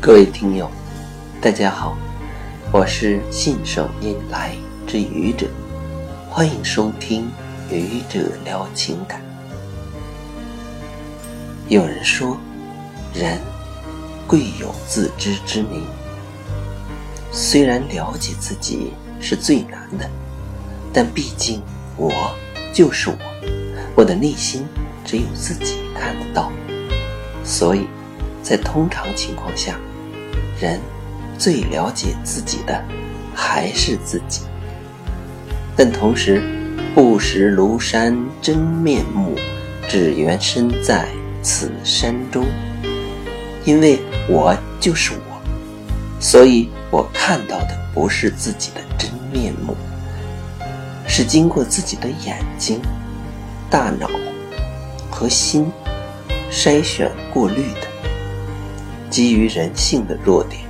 各位听友，大家好，我是信手拈来之愚者，欢迎收听愚者聊情感。有人说，人贵有自知之明。虽然了解自己是最难的，但毕竟我就是我，我的内心只有自己看得到，所以在通常情况下。人最了解自己的还是自己，但同时，不识庐山真面目，只缘身在此山中。因为我就是我，所以我看到的不是自己的真面目，是经过自己的眼睛、大脑和心筛选过滤的。基于人性的弱点，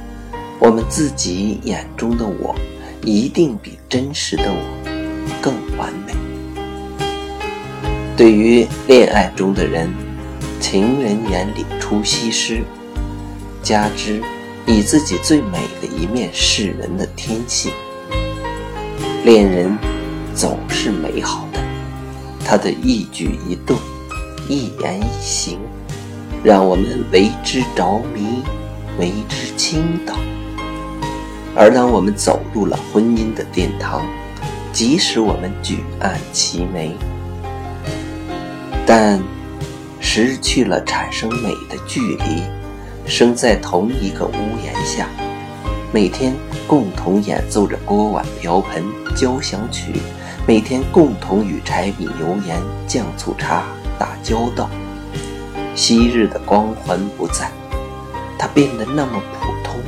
我们自己眼中的我，一定比真实的我更完美。对于恋爱中的人，情人眼里出西施，加之以自己最美的一面示人的天性，恋人总是美好的。他的一举一动，一言一行。让我们为之着迷，为之倾倒。而当我们走入了婚姻的殿堂，即使我们举案齐眉，但失去了产生美的距离，生在同一个屋檐下，每天共同演奏着锅碗瓢盆交响曲，每天共同与柴米油盐酱醋茶打交道。昔日的光环不在，他变得那么普通，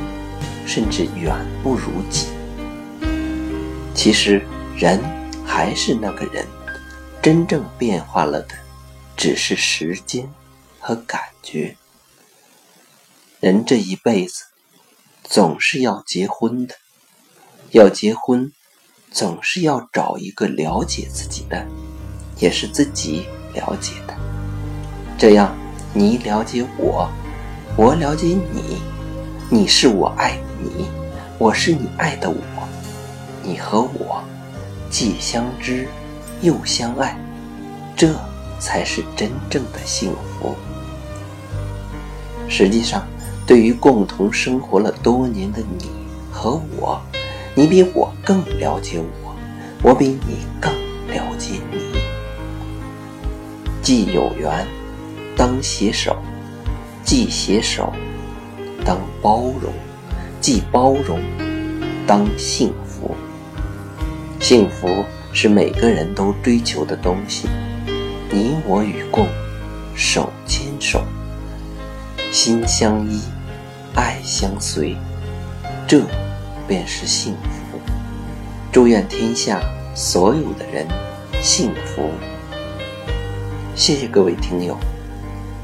甚至远不如己。其实人还是那个人，真正变化了的只是时间和感觉。人这一辈子总是要结婚的，要结婚总是要找一个了解自己的，也是自己了解的，这样。你了解我，我了解你，你是我爱你，我是你爱的我，你和我既相知又相爱，这才是真正的幸福。实际上，对于共同生活了多年的你和我，你比我更了解我，我比你更了解你，既有缘。当携手，既携手；当包容，既包容；当幸福。幸福是每个人都追求的东西。你我与共，手牵手，心相依，爱相随，这便是幸福。祝愿天下所有的人幸福。谢谢各位听友。